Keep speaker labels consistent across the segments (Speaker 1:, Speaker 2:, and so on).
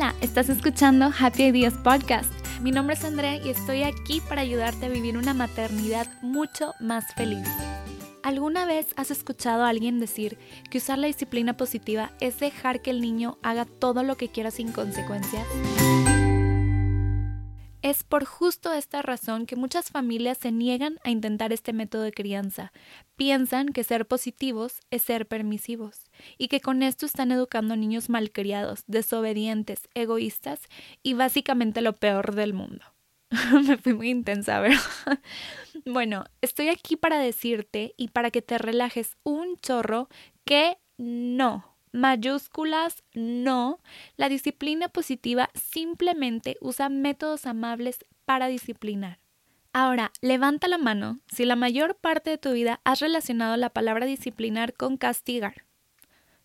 Speaker 1: Hola, estás escuchando Happy Ideas Podcast. Mi nombre es Andrea y estoy aquí para ayudarte a vivir una maternidad mucho más feliz. ¿Alguna vez has escuchado a alguien decir que usar la disciplina positiva es dejar que el niño haga todo lo que quiera sin consecuencias? Es por justo esta razón que muchas familias se niegan a intentar este método de crianza. Piensan que ser positivos es ser permisivos y que con esto están educando niños malcriados, desobedientes, egoístas y básicamente lo peor del mundo. Me fui muy intensa, ¿verdad? bueno, estoy aquí para decirte y para que te relajes un chorro que no mayúsculas no, la disciplina positiva simplemente usa métodos amables para disciplinar. Ahora, levanta la mano si la mayor parte de tu vida has relacionado la palabra disciplinar con castigar.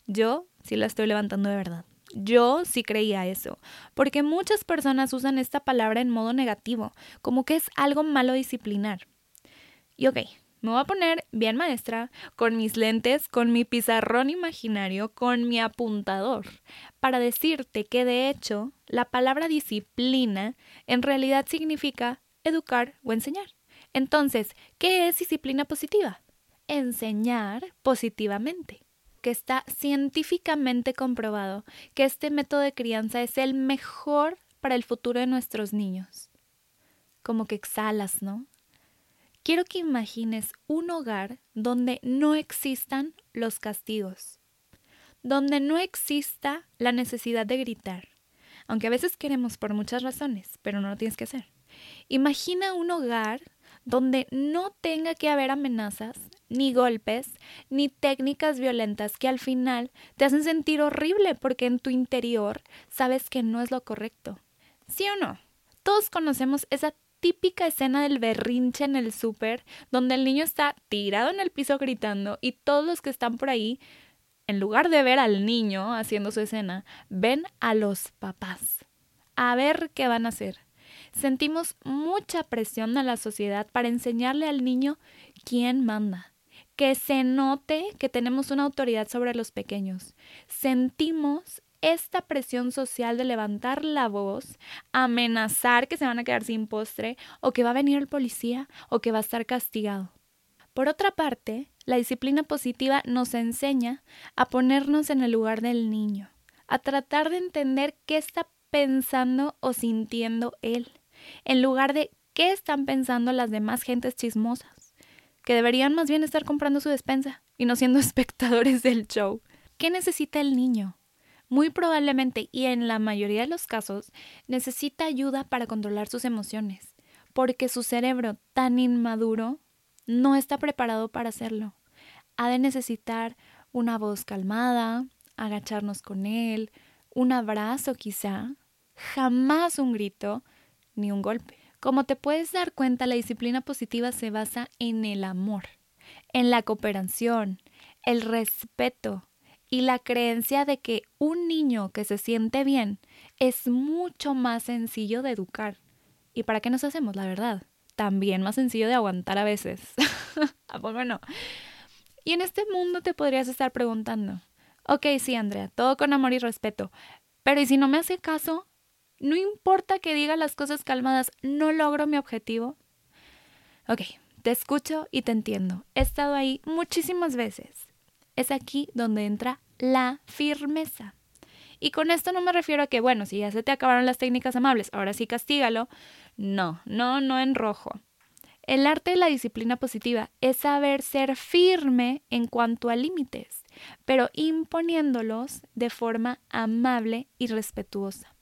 Speaker 1: Yo sí la estoy levantando de verdad. Yo sí creía eso, porque muchas personas usan esta palabra en modo negativo, como que es algo malo disciplinar. Y ok, me voy a poner bien maestra, con mis lentes, con mi pizarrón imaginario, con mi apuntador, para decirte que de hecho la palabra disciplina en realidad significa educar o enseñar. Entonces, ¿qué es disciplina positiva? Enseñar positivamente que está científicamente comprobado que este método de crianza es el mejor para el futuro de nuestros niños. Como que exhalas, ¿no? Quiero que imagines un hogar donde no existan los castigos, donde no exista la necesidad de gritar, aunque a veces queremos por muchas razones, pero no lo tienes que hacer. Imagina un hogar donde no tenga que haber amenazas, ni golpes, ni técnicas violentas que al final te hacen sentir horrible porque en tu interior sabes que no es lo correcto. ¿Sí o no? Todos conocemos esa típica escena del berrinche en el súper, donde el niño está tirado en el piso gritando y todos los que están por ahí, en lugar de ver al niño haciendo su escena, ven a los papás. A ver qué van a hacer. Sentimos mucha presión en la sociedad para enseñarle al niño quién manda, que se note que tenemos una autoridad sobre los pequeños. Sentimos esta presión social de levantar la voz, amenazar que se van a quedar sin postre, o que va a venir el policía, o que va a estar castigado. Por otra parte, la disciplina positiva nos enseña a ponernos en el lugar del niño, a tratar de entender qué está pensando o sintiendo él, en lugar de qué están pensando las demás gentes chismosas, que deberían más bien estar comprando su despensa y no siendo espectadores del show. ¿Qué necesita el niño? Muy probablemente y en la mayoría de los casos necesita ayuda para controlar sus emociones, porque su cerebro tan inmaduro no está preparado para hacerlo. Ha de necesitar una voz calmada, agacharnos con él, un abrazo quizá, jamás un grito ni un golpe. Como te puedes dar cuenta, la disciplina positiva se basa en el amor, en la cooperación, el respeto, y la creencia de que un niño que se siente bien es mucho más sencillo de educar. ¿Y para qué nos hacemos, la verdad? También más sencillo de aguantar a veces. ¿A poco no? Y en este mundo te podrías estar preguntando, ok, sí, Andrea, todo con amor y respeto, pero ¿y si no me hace caso? No importa que diga las cosas calmadas, no logro mi objetivo. Ok, te escucho y te entiendo. He estado ahí muchísimas veces es aquí donde entra la firmeza. Y con esto no me refiero a que, bueno, si ya se te acabaron las técnicas amables, ahora sí castígalo. No, no, no en rojo. El arte de la disciplina positiva es saber ser firme en cuanto a límites, pero imponiéndolos de forma amable y respetuosa.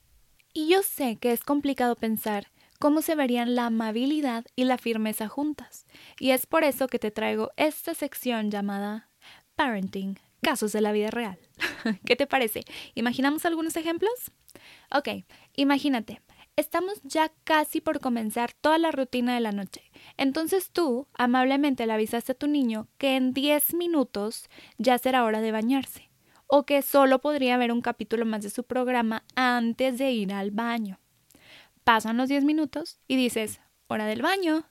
Speaker 1: Y yo sé que es complicado pensar cómo se verían la amabilidad y la firmeza juntas, y es por eso que te traigo esta sección llamada parenting, casos de la vida real. ¿Qué te parece? ¿Imaginamos algunos ejemplos? Ok, imagínate, estamos ya casi por comenzar toda la rutina de la noche. Entonces tú amablemente le avisaste a tu niño que en 10 minutos ya será hora de bañarse o que solo podría ver un capítulo más de su programa antes de ir al baño. Pasan los 10 minutos y dices, hora del baño.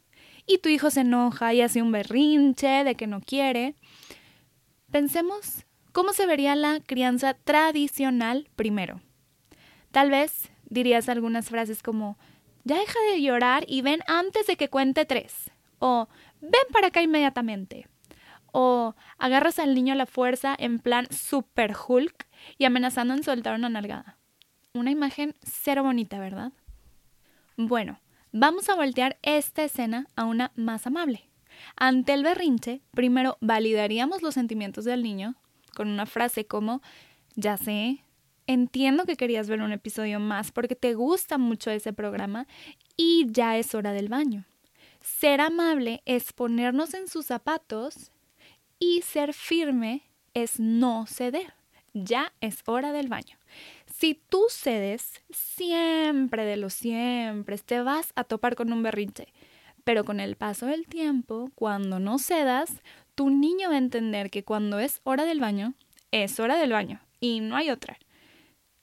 Speaker 1: Y tu hijo se enoja y hace un berrinche de que no quiere. Pensemos cómo se vería la crianza tradicional primero. Tal vez dirías algunas frases como, ya deja de llorar y ven antes de que cuente tres. O ven para acá inmediatamente. O agarras al niño a la fuerza en plan super Hulk y amenazando en soltar una nalgada. Una imagen cero bonita, ¿verdad? Bueno, vamos a voltear esta escena a una más amable. Ante el berrinche, primero validaríamos los sentimientos del niño con una frase como, ya sé, entiendo que querías ver un episodio más porque te gusta mucho ese programa y ya es hora del baño. Ser amable es ponernos en sus zapatos y ser firme es no ceder. Ya es hora del baño. Si tú cedes, siempre de lo siempre te vas a topar con un berrinche. Pero con el paso del tiempo, cuando no cedas, tu niño va a entender que cuando es hora del baño, es hora del baño y no hay otra.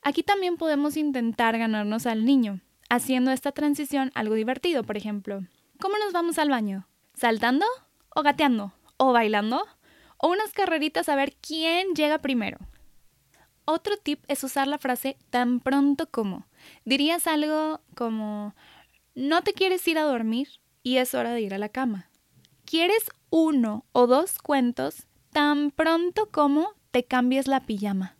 Speaker 1: Aquí también podemos intentar ganarnos al niño, haciendo esta transición algo divertido, por ejemplo. ¿Cómo nos vamos al baño? ¿Saltando? ¿O gateando? ¿O bailando? ¿O unas carreritas a ver quién llega primero? Otro tip es usar la frase tan pronto como. Dirías algo como, no te quieres ir a dormir y es hora de ir a la cama. ¿Quieres uno o dos cuentos tan pronto como te cambies la pijama?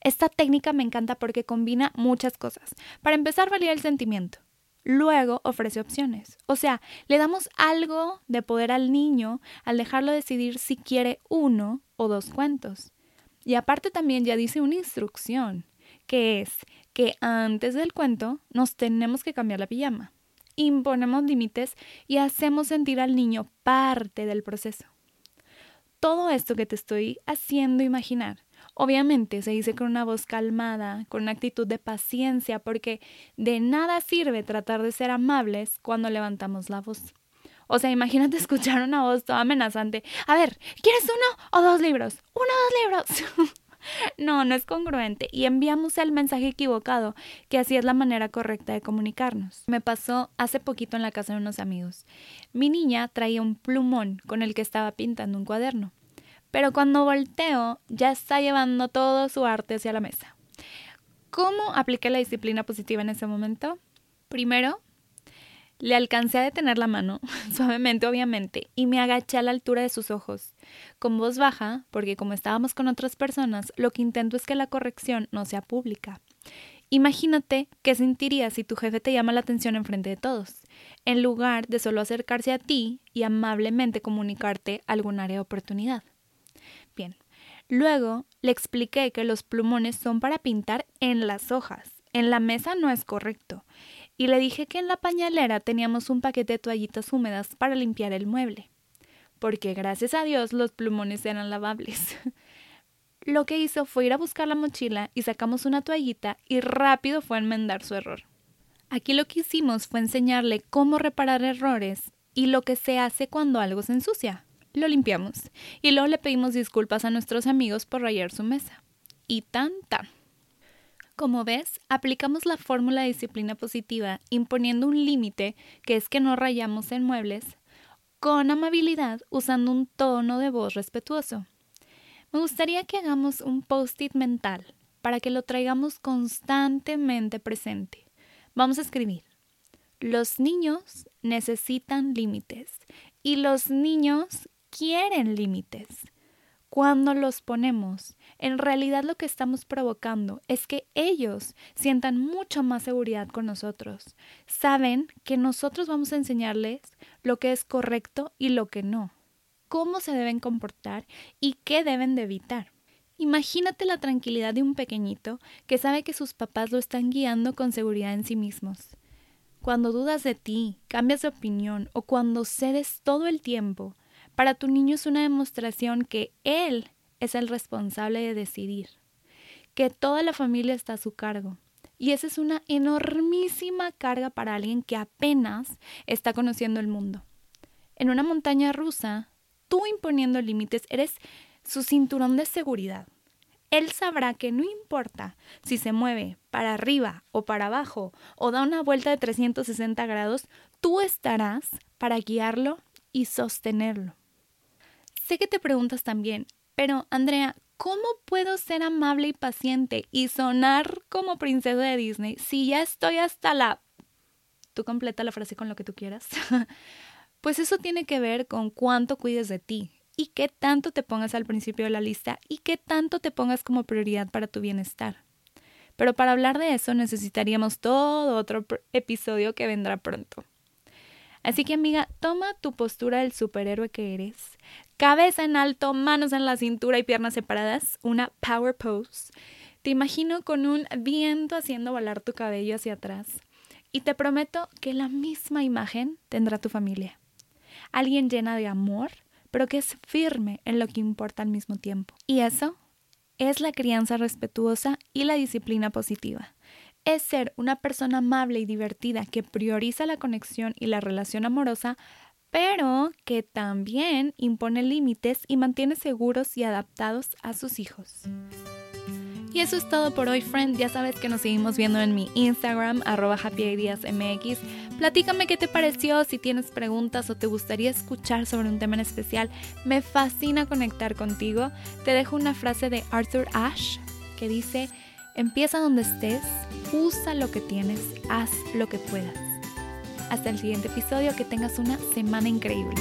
Speaker 1: Esta técnica me encanta porque combina muchas cosas. Para empezar, valía el sentimiento. Luego ofrece opciones. O sea, le damos algo de poder al niño al dejarlo decidir si quiere uno o dos cuentos. Y aparte también ya dice una instrucción, que es que antes del cuento nos tenemos que cambiar la pijama. Imponemos límites y hacemos sentir al niño parte del proceso. Todo esto que te estoy haciendo imaginar Obviamente se dice con una voz calmada, con una actitud de paciencia, porque de nada sirve tratar de ser amables cuando levantamos la voz. O sea, imagínate escuchar una voz toda amenazante. A ver, ¿quieres uno o dos libros? Uno o dos libros. no, no es congruente y enviamos el mensaje equivocado, que así es la manera correcta de comunicarnos. Me pasó hace poquito en la casa de unos amigos. Mi niña traía un plumón con el que estaba pintando un cuaderno pero cuando volteo ya está llevando todo su arte hacia la mesa. ¿Cómo apliqué la disciplina positiva en ese momento? Primero, le alcancé a detener la mano, suavemente obviamente, y me agaché a la altura de sus ojos, con voz baja, porque como estábamos con otras personas, lo que intento es que la corrección no sea pública. Imagínate qué sentirías si tu jefe te llama la atención en frente de todos, en lugar de solo acercarse a ti y amablemente comunicarte algún área de oportunidad. Bien. Luego le expliqué que los plumones son para pintar en las hojas. En la mesa no es correcto. Y le dije que en la pañalera teníamos un paquete de toallitas húmedas para limpiar el mueble. Porque gracias a Dios los plumones eran lavables. Lo que hizo fue ir a buscar la mochila y sacamos una toallita y rápido fue a enmendar su error. Aquí lo que hicimos fue enseñarle cómo reparar errores y lo que se hace cuando algo se ensucia lo limpiamos y luego le pedimos disculpas a nuestros amigos por rayar su mesa. Y tan tan. Como ves, aplicamos la fórmula de disciplina positiva imponiendo un límite que es que no rayamos en muebles con amabilidad usando un tono de voz respetuoso. Me gustaría que hagamos un post-it mental para que lo traigamos constantemente presente. Vamos a escribir. Los niños necesitan límites y los niños quieren límites. Cuando los ponemos, en realidad lo que estamos provocando es que ellos sientan mucha más seguridad con nosotros. Saben que nosotros vamos a enseñarles lo que es correcto y lo que no, cómo se deben comportar y qué deben de evitar. Imagínate la tranquilidad de un pequeñito que sabe que sus papás lo están guiando con seguridad en sí mismos. Cuando dudas de ti, cambias de opinión o cuando cedes todo el tiempo, para tu niño es una demostración que él es el responsable de decidir, que toda la familia está a su cargo. Y esa es una enormísima carga para alguien que apenas está conociendo el mundo. En una montaña rusa, tú imponiendo límites eres su cinturón de seguridad. Él sabrá que no importa si se mueve para arriba o para abajo o da una vuelta de 360 grados, tú estarás para guiarlo y sostenerlo. Sé que te preguntas también, pero Andrea, ¿cómo puedo ser amable y paciente y sonar como princesa de Disney si ya estoy hasta la... Tú completa la frase con lo que tú quieras. pues eso tiene que ver con cuánto cuides de ti y qué tanto te pongas al principio de la lista y qué tanto te pongas como prioridad para tu bienestar. Pero para hablar de eso necesitaríamos todo otro episodio que vendrá pronto. Así que amiga, toma tu postura del superhéroe que eres. Cabeza en alto, manos en la cintura y piernas separadas, una power pose. Te imagino con un viento haciendo volar tu cabello hacia atrás. Y te prometo que la misma imagen tendrá tu familia. Alguien llena de amor, pero que es firme en lo que importa al mismo tiempo. Y eso es la crianza respetuosa y la disciplina positiva. Es ser una persona amable y divertida que prioriza la conexión y la relación amorosa, pero que también impone límites y mantiene seguros y adaptados a sus hijos. Y eso es todo por hoy, friend. Ya sabes que nos seguimos viendo en mi Instagram, arroba happyideasmx. Platícame qué te pareció, si tienes preguntas o te gustaría escuchar sobre un tema en especial. Me fascina conectar contigo. Te dejo una frase de Arthur Ashe que dice, empieza donde estés, usa lo que tienes, haz lo que puedas. Hasta el siguiente episodio, que tengas una semana increíble.